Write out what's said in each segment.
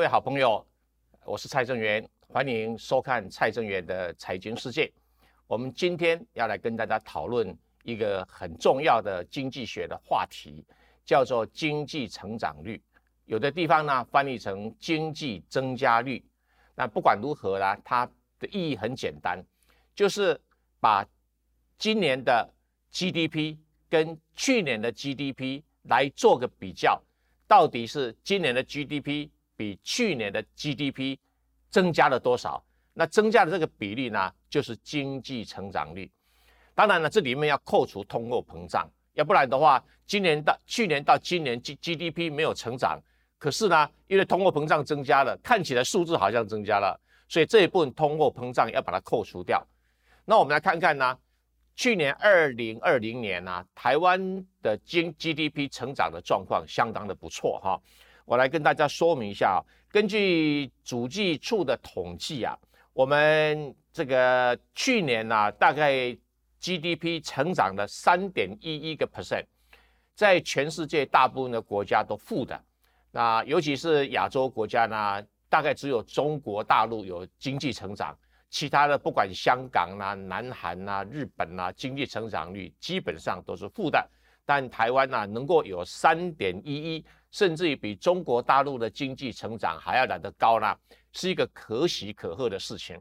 各位好朋友，我是蔡正元，欢迎收看蔡正元的财经世界。我们今天要来跟大家讨论一个很重要的经济学的话题，叫做经济成长率。有的地方呢翻译成经济增加率。那不管如何啦，它的意义很简单，就是把今年的 GDP 跟去年的 GDP 来做个比较，到底是今年的 GDP 比去年的 GDP 增加了多少？那增加的这个比例呢，就是经济成长率。当然了，这里面要扣除通货膨胀，要不然的话，今年到去年到今年 G GDP 没有成长，可是呢，因为通货膨胀增加了，看起来数字好像增加了，所以这一部分通货膨胀要把它扣除掉。那我们来看看呢，去年二零二零年呢，台湾的经 GDP 成长的状况相当的不错哈。我来跟大家说明一下，根据主计处的统计啊。我们这个去年呢，大概 GDP 成长了三点一一个 percent，在全世界大部分的国家都负的，那尤其是亚洲国家呢，大概只有中国大陆有经济成长，其他的不管香港啦、南韩啦、日本啦，经济成长率基本上都是负的，但台湾呢，能够有三点一一，甚至于比中国大陆的经济成长还要来得高呢。是一个可喜可贺的事情。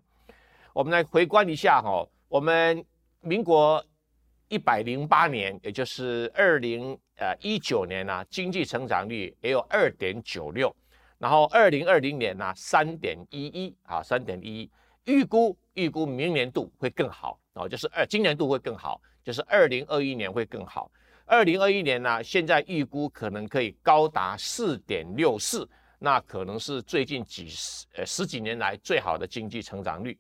我们来回观一下哈，我们民国一百零八年，也就是二零呃一九年呢，经济成长率也有二点九六，然后二零二零年呢三点一一啊，三点一一，预估预估明年度会更好哦，就是二今年度会更好，就是二零二一年会更好。二零二一年呢，现在预估可能可以高达四点六四。那可能是最近几十呃十几年来最好的经济成长率。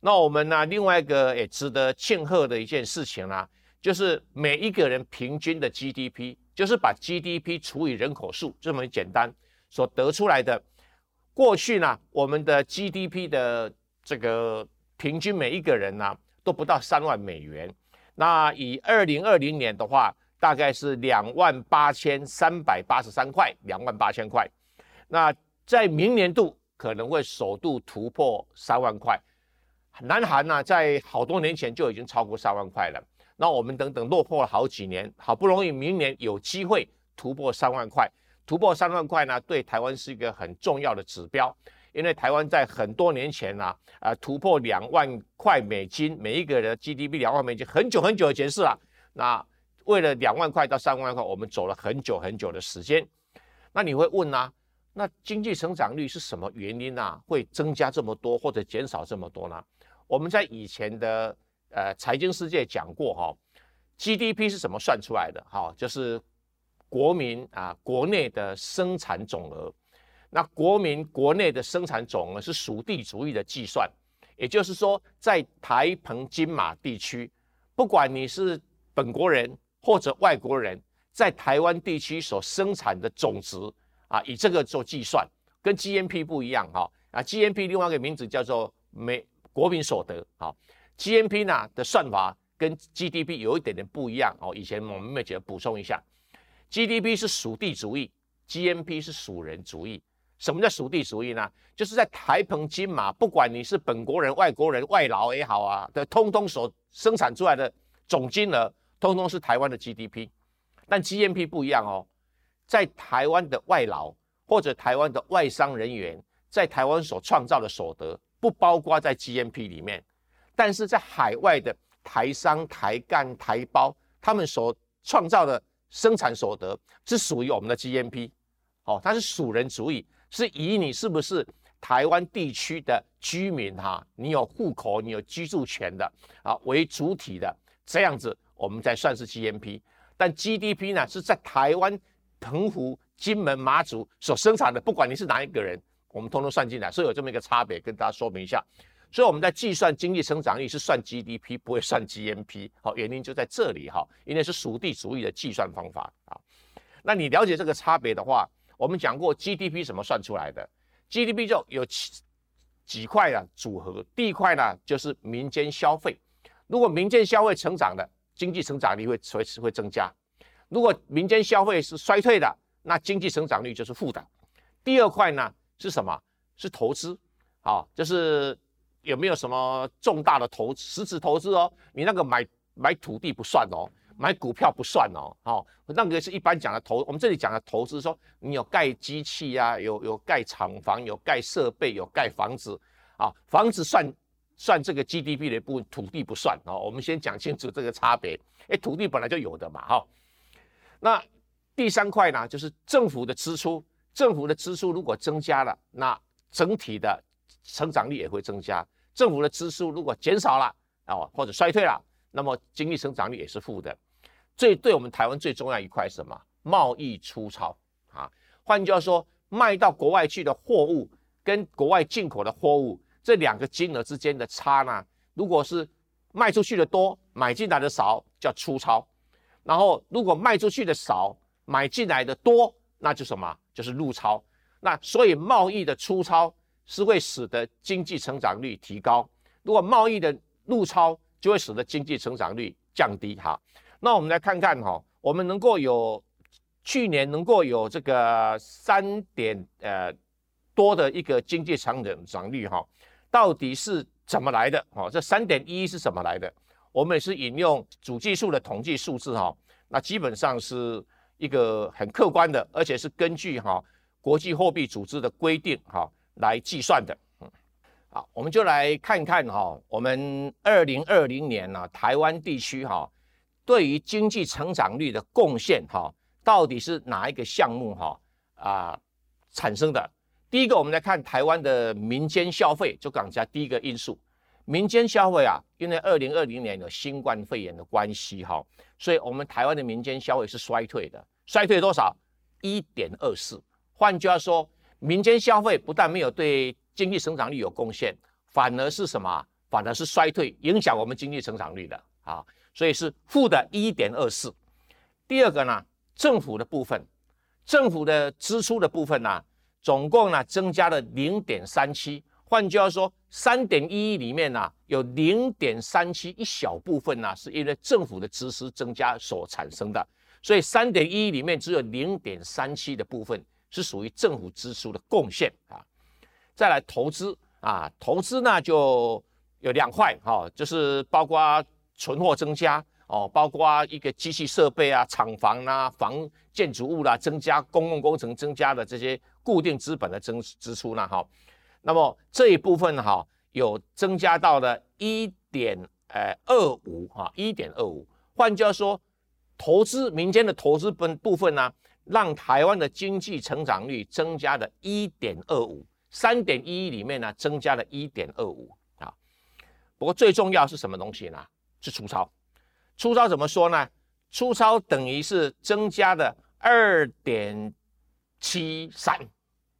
那我们呢，另外一个也值得庆贺的一件事情呢，就是每一个人平均的 GDP，就是把 GDP 除以人口数这么简单所得出来的。过去呢，我们的 GDP 的这个平均每一个人呢都不到三万美元。那以二零二零年的话，大概是两万八千三百八十三块，两万八千块。那在明年度可能会首度突破三万块，南韩呢在好多年前就已经超过三万块了。那我们等等落魄了好几年，好不容易明年有机会突破三万块，突破三万块呢，对台湾是一个很重要的指标，因为台湾在很多年前呢，啊突破两万块美金，每一个人 GDP 两万美金，很久很久以前是了。那为了两万块到三万块，我们走了很久很久的时间。那你会问呢？那经济成长率是什么原因啊？会增加这么多或者减少这么多呢？我们在以前的呃财经世界讲过哈，GDP 是怎么算出来的？哈，就是国民啊国内的生产总额。那国民国内的生产总额是属地主义的计算，也就是说，在台澎金马地区，不管你是本国人或者外国人，在台湾地区所生产的总值。啊，以这个做计算，跟 GNP 不一样哈。啊，GNP 另外一个名字叫做美国民所得。好，GNP 呢的算法跟 GDP 有一点点不一样哦。以前我们没觉得补充一下，GDP 是属地主义，GNP 是属人主义。什么叫属地主义呢？就是在台澎金马，不管你是本国人、外国人、外劳也好啊，的通通所生产出来的总金额，通通是台湾的 GDP。但 GNP 不一样哦。在台湾的外劳或者台湾的外商人员在台湾所创造的所得不包括在 GNP 里面，但是在海外的台商、台干、台胞，他们所创造的生产所得是属于我们的 GNP，哦，它是属人主义，是以你是不是台湾地区的居民哈，你有户口、你有居住权的啊为主体的这样子，我们才算是 GNP，但 GDP 呢是在台湾。澎湖、金门、马祖所生产的，不管你是哪一个人，我们通通算进来，所以有这么一个差别，跟大家说明一下。所以我们在计算经济成长率是算 GDP，不会算 GNP。好，原因就在这里哈，因为是属地主义的计算方法啊。那你了解这个差别的话，我们讲过 GDP 怎么算出来的？GDP 就有几几块啊组合，第一块呢就是民间消费，如果民间消费成长的，经济成长率会随时会增加。如果民间消费是衰退的，那经济成长率就是负的。第二块呢是什么？是投资，啊，就是有没有什么重大的投实质投资哦？你那个买买土地不算哦，买股票不算哦，好，那个是一般讲的投。我们这里讲的投资，说你有盖机器呀，有有盖厂房，有盖设备，有盖房子，啊，房子算算这个 GDP 的一部分，土地不算哦。我们先讲清楚这个差别。哎，土地本来就有的嘛，哈。那第三块呢，就是政府的支出。政府的支出如果增加了，那整体的成长率也会增加。政府的支出如果减少了哦，或者衰退了，那么经济成长率也是负的。最对我们台湾最重要一块是什么？贸易出超啊。换句话说，卖到国外去的货物跟国外进口的货物这两个金额之间的差呢，如果是卖出去的多，买进来的少，叫出超；然后如果卖出去的少，买进来的多，那就什么？就是入超。那所以贸易的出超是会使得经济成长率提高，如果贸易的入超就会使得经济成长率降低。哈，那我们来看看哈，我们能够有去年能够有这个三点呃多的一个经济成长率哈，到底是怎么来的？哦，这三点一是怎么来的？我们也是引用主计数的统计数字哈，那基本上是一个很客观的，而且是根据哈。国际货币组织的规定，哈，来计算的，嗯，好，我们就来看看哈，我们二零二零年呢，台湾地区哈，对于经济成长率的贡献哈，到底是哪一个项目哈啊产生的？第一个，我们来看台湾的民间消费，就讲一下第一个因素，民间消费啊，因为二零二零年有新冠肺炎的关系哈，所以我们台湾的民间消费是衰退的，衰退多少？一点二四。换句话说，民间消费不但没有对经济成长率有贡献，反而是什么？反而是衰退，影响我们经济成长率的啊！所以是负的一点二四。第二个呢，政府的部分，政府的支出的部分呢，总共呢增加了零点三七。换句话说，三点一里面呢，有零点三七一小部分呢，是因为政府的支出增加所产生的。所以三点一里面只有零点三七的部分。是属于政府支出的贡献啊，再来投资啊，投资呢就有两块哈，就是包括存货增加哦，包括一个机器设备啊、厂房啦、房建筑物啦增加，公共工程增加的这些固定资本的增支出呢哈，那么这一部分哈有增加到了一点呃二五哈，一点二五，换句话说，投资民间的投资分部分呢。让台湾的经济成长率增加了一点二五，三点一里面呢增加了一点二五啊。不过最重要是什么东西呢？是粗糙。粗糙怎么说呢？粗糙等于是增加的二点七三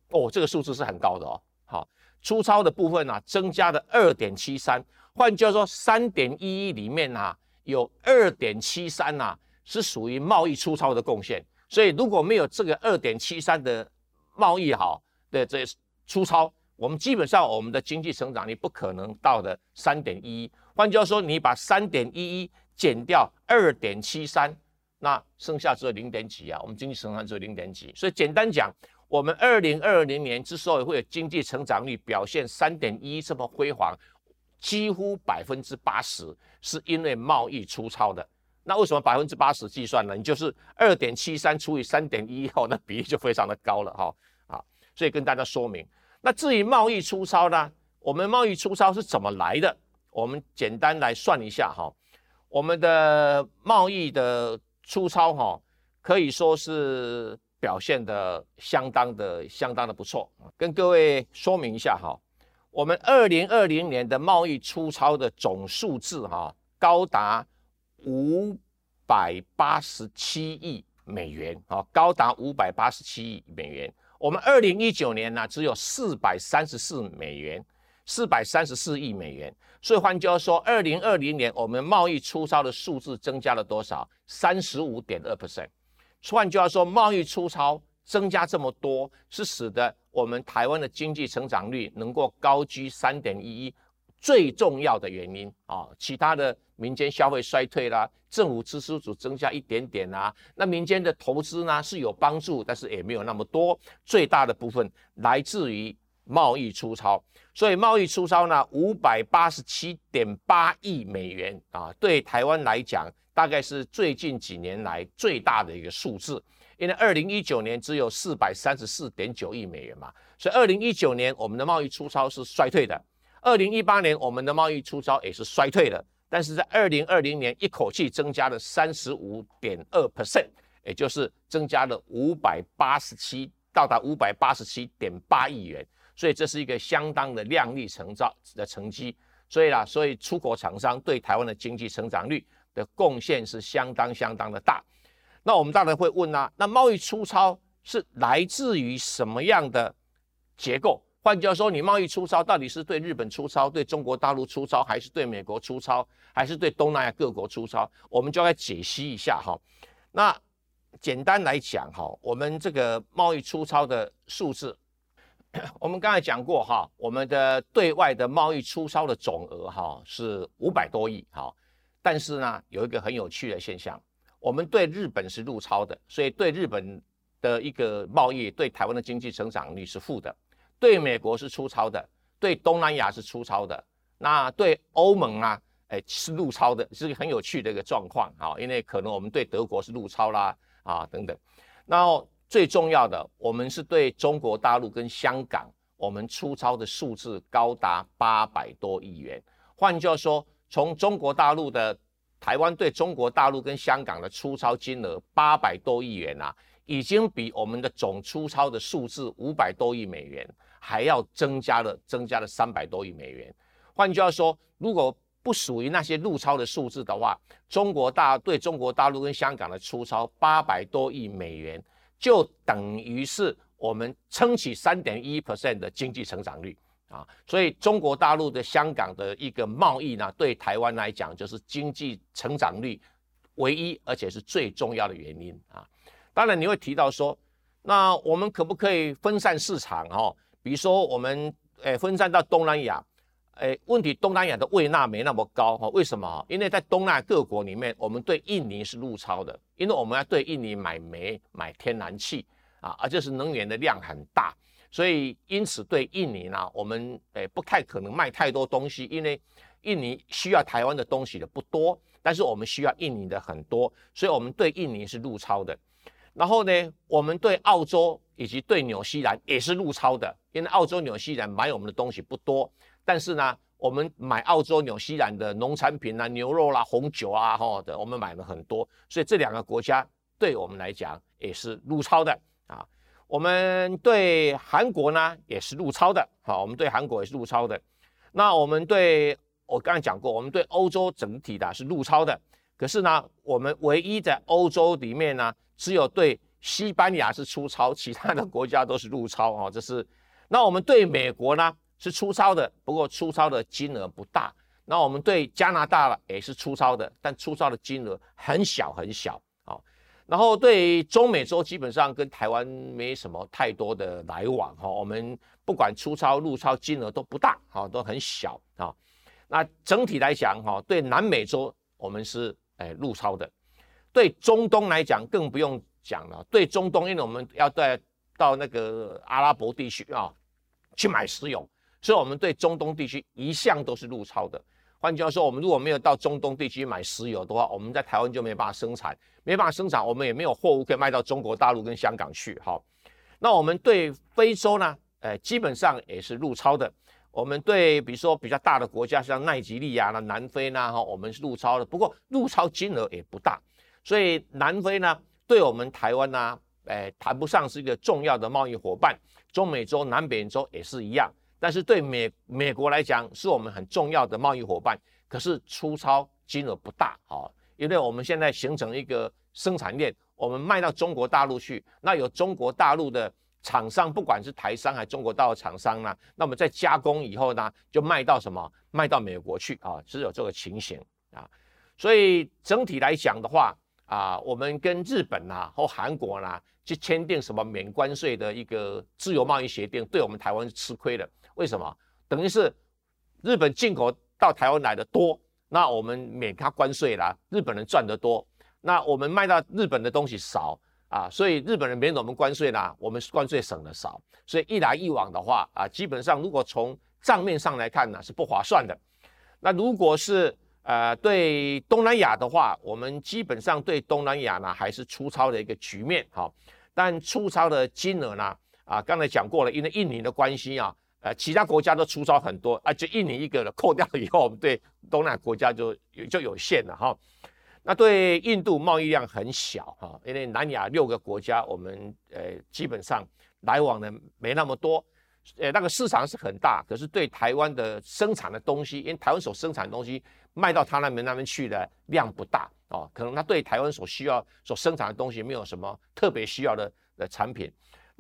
哦，这个数字是很高的哦。好，粗糙的部分呢增加的二点七三，换句话说，三点一一里面呢有二点七三呐是属于贸易粗糙的贡献。所以如果没有这个二点七三的贸易好的这粗糙，我们基本上我们的经济成长率不可能到的三点一一。换句话说，你把三点一一减掉二点七三，那剩下只有零点几啊。我们经济成长只有零点几。所以简单讲，我们二零二零年之所以会有经济成长率表现三点一这么辉煌，几乎百分之八十是因为贸易粗糙的。那为什么百分之八十计算呢？你就是二点七三除以三点一后，那比例就非常的高了哈啊！所以跟大家说明，那至于贸易粗糙呢？我们贸易粗糙是怎么来的？我们简单来算一下哈，我们的贸易的粗糙哈，可以说是表现的相当的相当的不错。跟各位说明一下哈，我们二零二零年的贸易粗糙的总数字哈，高达。五百八十七亿美元啊，高达五百八十七亿美元。我们二零一九年呢，只有四百三十四美元，四百三十四亿美元。所以换句话说，二零二零年我们贸易出超的数字增加了多少？三十五点二 percent。换句话说，贸易出超增加这么多，是使得我们台湾的经济成长率能够高居三点一一。最重要的原因啊。其他的民间消费衰退啦，政府支出只增加一点点啦，那民间的投资呢是有帮助，但是也没有那么多。最大的部分来自于贸易出超，所以贸易出超呢五百八十七点八亿美元啊，对台湾来讲，大概是最近几年来最大的一个数字。因为二零一九年只有四百三十四点九亿美元嘛，所以二零一九年我们的贸易出超是衰退的。二零一八年我们的贸易出超也是衰退的，但是在二零二零年一口气增加了三十五点二 percent，也就是增加了五百八十七，到达五百八十七点八亿元，所以这是一个相当的亮丽成造的成绩。所以啦，所以出口厂商对台湾的经济成长率的贡献是相当相当的大。那我们当然会问啊，那贸易粗糙是来自于什么样的结构？换句话说，你贸易粗糙到底是对日本粗糙、对中国大陆粗糙，还是对美国粗糙，还是对东南亚各国粗糙？我们就来解析一下哈。那简单来讲哈，我们这个贸易粗糙的数字，我们刚才讲过哈，我们的对外的贸易出超的总额哈是五百多亿哈，但是呢，有一个很有趣的现象。我们对日本是入超的，所以对日本的一个贸易，对台湾的经济成长率是负的；对美国是出超的，对东南亚是出超的。那对欧盟啊，哎是入超的，是个很有趣的一个状况哈。因为可能我们对德国是入超啦啊等等。然后最重要的，我们是对中国大陆跟香港，我们出超的数字高达八百多亿元。换句话说，从中国大陆的台湾对中国大陆跟香港的出超金额八百多亿元啊，已经比我们的总出超的数字五百多亿美元还要增加了，增加了三百多亿美元。换句话说，如果不属于那些入超的数字的话，中国大对中国大陆跟香港的出超八百多亿美元，就等于是我们撑起三点一 percent 的经济成长率。啊，所以中国大陆的香港的一个贸易呢，对台湾来讲就是经济成长率唯一而且是最重要的原因啊。当然你会提到说，那我们可不可以分散市场哈？比如说我们诶分散到东南亚，诶问题东南亚的位纳没那么高哈？为什么？因为在东南亚各国里面，我们对印尼是入超的，因为我们要对印尼买煤、买天然气啊，而且是能源的量很大。所以，因此对印尼呢，我们诶不太可能卖太多东西，因为印尼需要台湾的东西的不多，但是我们需要印尼的很多，所以我们对印尼是入超的。然后呢，我们对澳洲以及对纽西兰也是入超的，因为澳洲、纽西兰买我们的东西不多，但是呢，我们买澳洲、纽西兰的农产品啊、牛肉啦、红酒啊，哈的，我们买了很多，所以这两个国家对我们来讲也是入超的啊。我们对韩国呢也是入超的，好，我们对韩国也是入超的。那我们对我刚才讲过，我们对欧洲整体的是入超的。可是呢，我们唯一在欧洲里面呢，只有对西班牙是出超，其他的国家都是入超啊。这是那我们对美国呢是粗糙的，不过粗糙的金额不大。那我们对加拿大也是粗糙的，但粗糙的金额很小很小啊。然后对中美洲基本上跟台湾没什么太多的来往哈，我们不管粗糙入超金额都不大哈，都很小啊。那整体来讲哈，对南美洲我们是哎入超的，对中东来讲更不用讲了。对中东，因为我们要在到那个阿拉伯地区啊去买石油，所以我们对中东地区一向都是入超的。换句话说，我们如果没有到中东地区买石油的话，我们在台湾就没办法生产，没办法生产，我们也没有货物可以卖到中国大陆跟香港去。好，那我们对非洲呢？呃，基本上也是入超的。我们对比如说比较大的国家，像奈及利亚啦、南非呢，哈，我们是入超的。不过入超金额也不大，所以南非呢，对我们台湾呢，哎，谈不上是一个重要的贸易伙伴。中美洲、南美洲也是一样。但是对美美国来讲，是我们很重要的贸易伙伴，可是出超金额不大啊，因为我们现在形成一个生产链，我们卖到中国大陆去，那有中国大陆的厂商，不管是台商还是中国大陆厂商呢，那么在加工以后呢，就卖到什么？卖到美国去啊，是有这个情形啊，所以整体来讲的话啊，我们跟日本呐或韩国啦去签订什么免关税的一个自由贸易协定，对我们台湾是吃亏的。为什么？等于是日本进口到台湾来的多，那我们免他关税啦，日本人赚得多，那我们卖到日本的东西少啊，所以日本人免我们关税啦，我们关税省的少，所以一来一往的话啊，基本上如果从账面上来看呢，是不划算的。那如果是呃对东南亚的话，我们基本上对东南亚呢还是粗糙的一个局面哈，但粗糙的金额呢啊，刚才讲过了，因为印尼的关系啊。呃，其他国家都出招很多啊，就印尼一个了，扣掉了以后，我们对东南亚国家就就有限了哈。那对印度贸易量很小哈，因为南亚六个国家，我们呃基本上来往的没那么多，呃那个市场是很大，可是对台湾的生产的东西，因为台湾所生产的东西卖到他那边那边去的量不大哦，可能他对台湾所需要所生产的东西没有什么特别需要的的产品。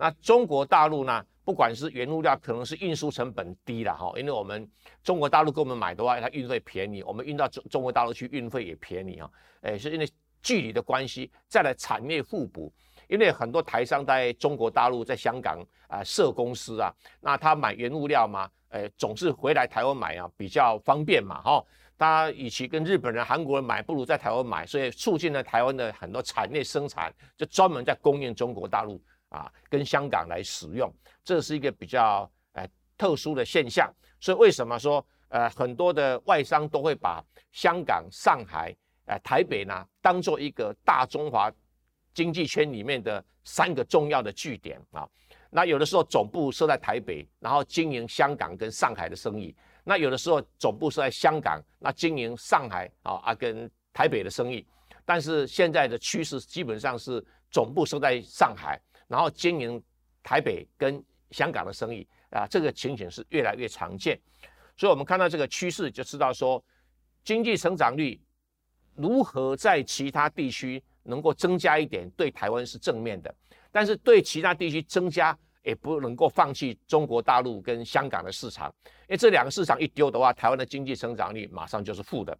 那中国大陆呢？不管是原物料，可能是运输成本低了哈，因为我们中国大陆给我们买的话，它运费便宜，我们运到中中国大陆去运费也便宜啊。哎，是因为距离的关系，再来产业互补，因为很多台商在中国大陆、在香港啊设公司啊，那他买原物料嘛，哎，总是回来台湾买啊，比较方便嘛哈。他与其跟日本人、韩国人买，不如在台湾买，所以促进了台湾的很多产业生产，就专门在供应中国大陆。啊，跟香港来使用，这是一个比较呃特殊的现象。所以为什么说呃很多的外商都会把香港、上海、呃台北呢当做一个大中华经济圈里面的三个重要的据点啊？那有的时候总部设在台北，然后经营香港跟上海的生意；那有的时候总部设在香港，那经营上海啊啊跟台北的生意。但是现在的趋势基本上是总部设在上海。然后经营台北跟香港的生意啊，这个情形是越来越常见，所以我们看到这个趋势就知道说，经济成长率如何在其他地区能够增加一点，对台湾是正面的，但是对其他地区增加也不能够放弃中国大陆跟香港的市场，因为这两个市场一丢的话，台湾的经济成长率马上就是负的。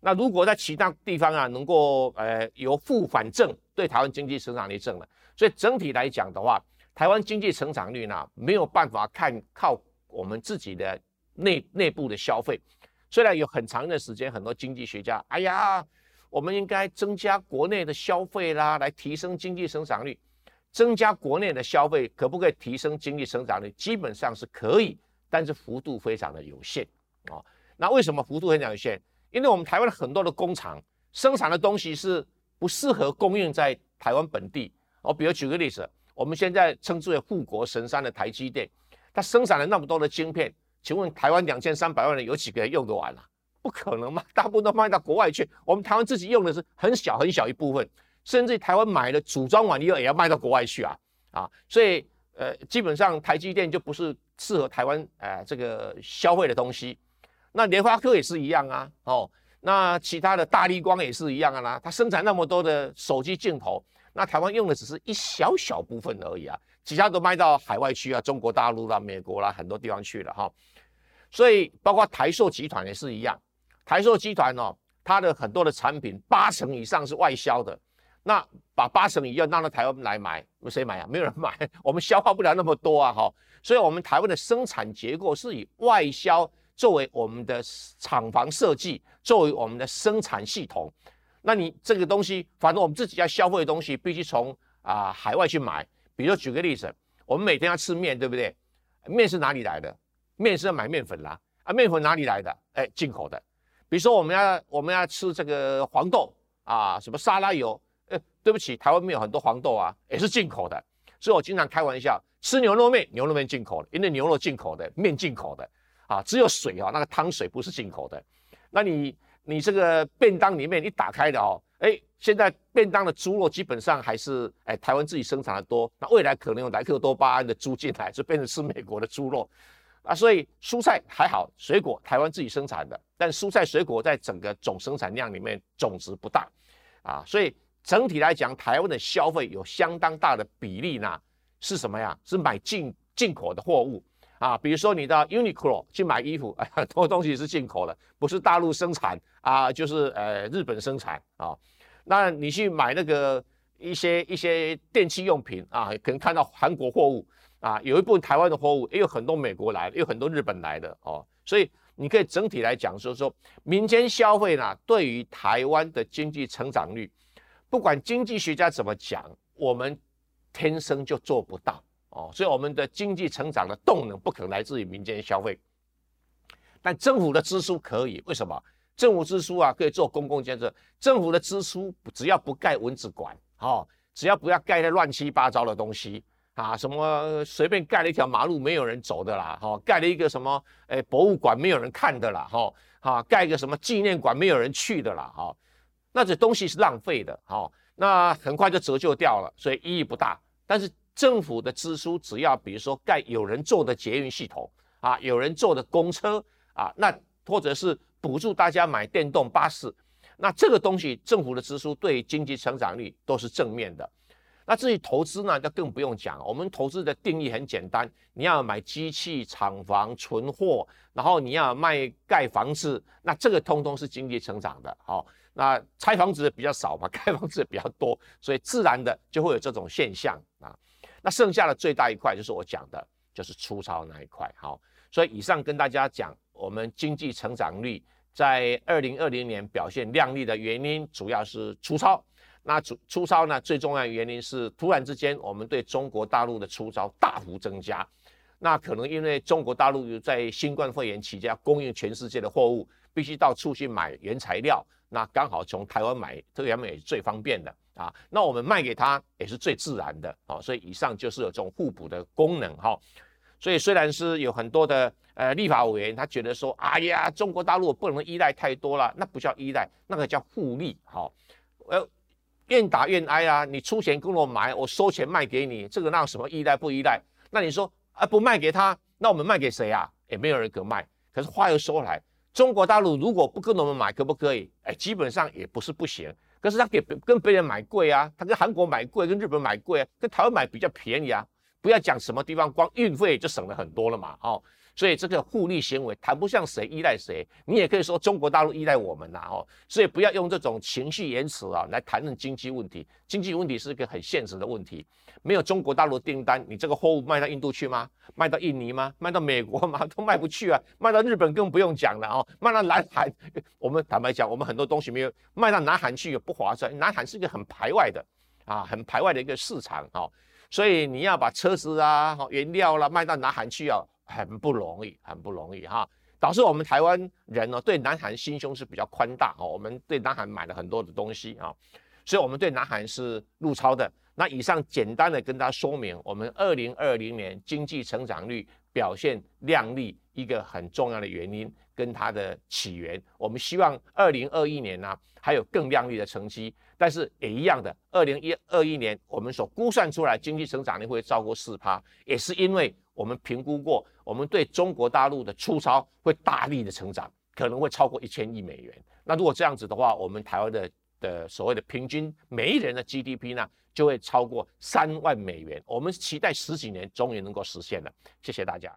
那如果在其他地方啊，能够呃由负反正，对台湾经济成长率正了，所以整体来讲的话，台湾经济成长率呢没有办法看靠我们自己的内内部的消费。虽然有很长一段时间，很多经济学家，哎呀，我们应该增加国内的消费啦，来提升经济成长率。增加国内的消费可不可以提升经济成长率？基本上是可以，但是幅度非常的有限啊。那为什么幅度非常有限？因为我们台湾很多的工厂生产的东西是不适合供应在台湾本地。我比如举个例子，我们现在称之为护国神山的台积电，它生产了那么多的晶片，请问台湾两千三百万人有几个人用得完啊？不可能嘛，大部分都卖到国外去。我们台湾自己用的是很小很小一部分，甚至台湾买的组装完以后也要卖到国外去啊啊！所以呃，基本上台积电就不是适合台湾呃这个消费的东西。那联发科也是一样啊，哦，那其他的大力光也是一样啊啦，它生产那么多的手机镜头，那台湾用的只是一小小部分而已啊，其他都卖到海外去啊，中国大陆啦、美国啦很多地方去了哈。所以包括台塑集团也是一样，台塑集团哦，它的很多的产品八成以上是外销的，那把八成以上让到台湾来买，谁买啊？没有人买，我们消化不了那么多啊哈。所以我们台湾的生产结构是以外销。作为我们的厂房设计，作为我们的生产系统，那你这个东西，反正我们自己要消费的东西，必须从啊海外去买。比如举个例子，我们每天要吃面，对不对？面是哪里来的？面是要买面粉啦。啊，面粉哪里来的？哎，进口的。比如说我们要我们要吃这个黄豆啊，什么沙拉油？哎，对不起，台湾没有很多黄豆啊，也是进口的。所以我经常开玩笑，吃牛肉面，牛肉面进口的，因为牛肉进口的，面进口的。啊，只有水啊，那个汤水不是进口的。那你你这个便当里面一打开的哦，哎，现在便当的猪肉基本上还是哎台湾自己生产的多。那未来可能有莱克多巴胺的猪进来，就变成吃美国的猪肉啊。所以蔬菜还好，水果台湾自己生产的，但蔬菜水果在整个总生产量里面总值不大啊。所以整体来讲，台湾的消费有相当大的比例呢，是什么呀？是买进进口的货物。啊，比如说你到 Uniqlo 去买衣服，很多东西是进口的，不是大陆生产啊，就是呃日本生产啊。那你去买那个一些一些电器用品啊，可能看到韩国货物啊，有一部分台湾的货物，也有很多美国来的，有很多日本来的哦。所以你可以整体来讲说说民间消费呢，对于台湾的经济成长率，不管经济学家怎么讲，我们天生就做不到哦，所以我们的经济成长的动能不可能来自于民间消费，但政府的支出可以，为什么？政府支出啊可以做公共建设，政府的支出只要不盖蚊子馆，哦，只要不要盖那乱七八糟的东西。啊，什么随便盖了一条马路没有人走的啦，哈，盖了一个什么诶博物馆没有人看的啦，哈，哈，盖一个什么纪念馆没有人去的啦，哈，那这东西是浪费的，哈，那很快就折旧掉了，所以意义不大。但是政府的支出只要比如说盖有人坐的捷运系统啊，有人坐的公车啊，那或者是补助大家买电动巴士，那这个东西政府的支出对经济成长率都是正面的。那至于投资呢，就更不用讲。我们投资的定义很简单，你要买机器、厂房、存货，然后你要卖盖房子，那这个通通是经济成长的。好，那拆房子的比较少嘛，盖房子的比较多，所以自然的就会有这种现象啊。那剩下的最大一块就是我讲的，就是粗糙那一块。好，所以以上跟大家讲，我们经济成长率在二零二零年表现亮丽的原因，主要是粗糙。那粗粗糙呢？最重要的原因是突然之间，我们对中国大陆的粗糙大幅增加。那可能因为中国大陆在新冠肺炎期间供应全世界的货物，必须到处去买原材料。那刚好从台湾买，这个原本也是最方便的啊。那我们卖给他也是最自然的啊。所以以上就是有这种互补的功能哈。所以虽然是有很多的呃立法委员，他觉得说，哎呀，中国大陆不能依赖太多了，那不叫依赖，那个叫互利哈。呃。愿打愿挨啊！你出钱跟我买，我收钱卖给你，这个那什么依赖不依赖？那你说啊，不卖给他，那我们卖给谁啊？也没有人可卖。可是话又说来，中国大陆如果不跟我们买，可不可以？哎，基本上也不是不行。可是他给跟别人买贵啊，他跟韩国买贵，跟日本买贵，跟台湾买比较便宜啊。不要讲什么地方，光运费就省了很多了嘛，哦。所以这个互利行为谈不上谁依赖谁，你也可以说中国大陆依赖我们呐哦，所以不要用这种情绪言辞啊来谈论经济问题。经济问题是一个很现实的问题，没有中国大陆订单，你这个货物卖到印度去吗？卖到印尼吗？卖到美国吗？都卖不去啊！卖到日本更不用讲了哦，卖到南韩，我们坦白讲，我们很多东西没有卖到南韩去也不划算。南韩是一个很排外的啊，很排外的一个市场啊，所以你要把车子啊、原料啦卖到南韩去啊。很不容易，很不容易哈，导致我们台湾人呢对南韩心胸是比较宽大哦，我们对南韩买了很多的东西啊，所以我们对南韩是入超的。那以上简单的跟大家说明，我们二零二零年经济成长率表现亮丽一个很重要的原因跟它的起源。我们希望二零二一年呢还有更亮丽的成绩，但是也一样的，二零一二一年我们所估算出来经济成长率会超过四趴，也是因为。我们评估过，我们对中国大陆的出超会大力的成长，可能会超过一千亿美元。那如果这样子的话，我们台湾的的所谓的平均每一人的 GDP 呢，就会超过三万美元。我们期待十几年，终于能够实现了。谢谢大家。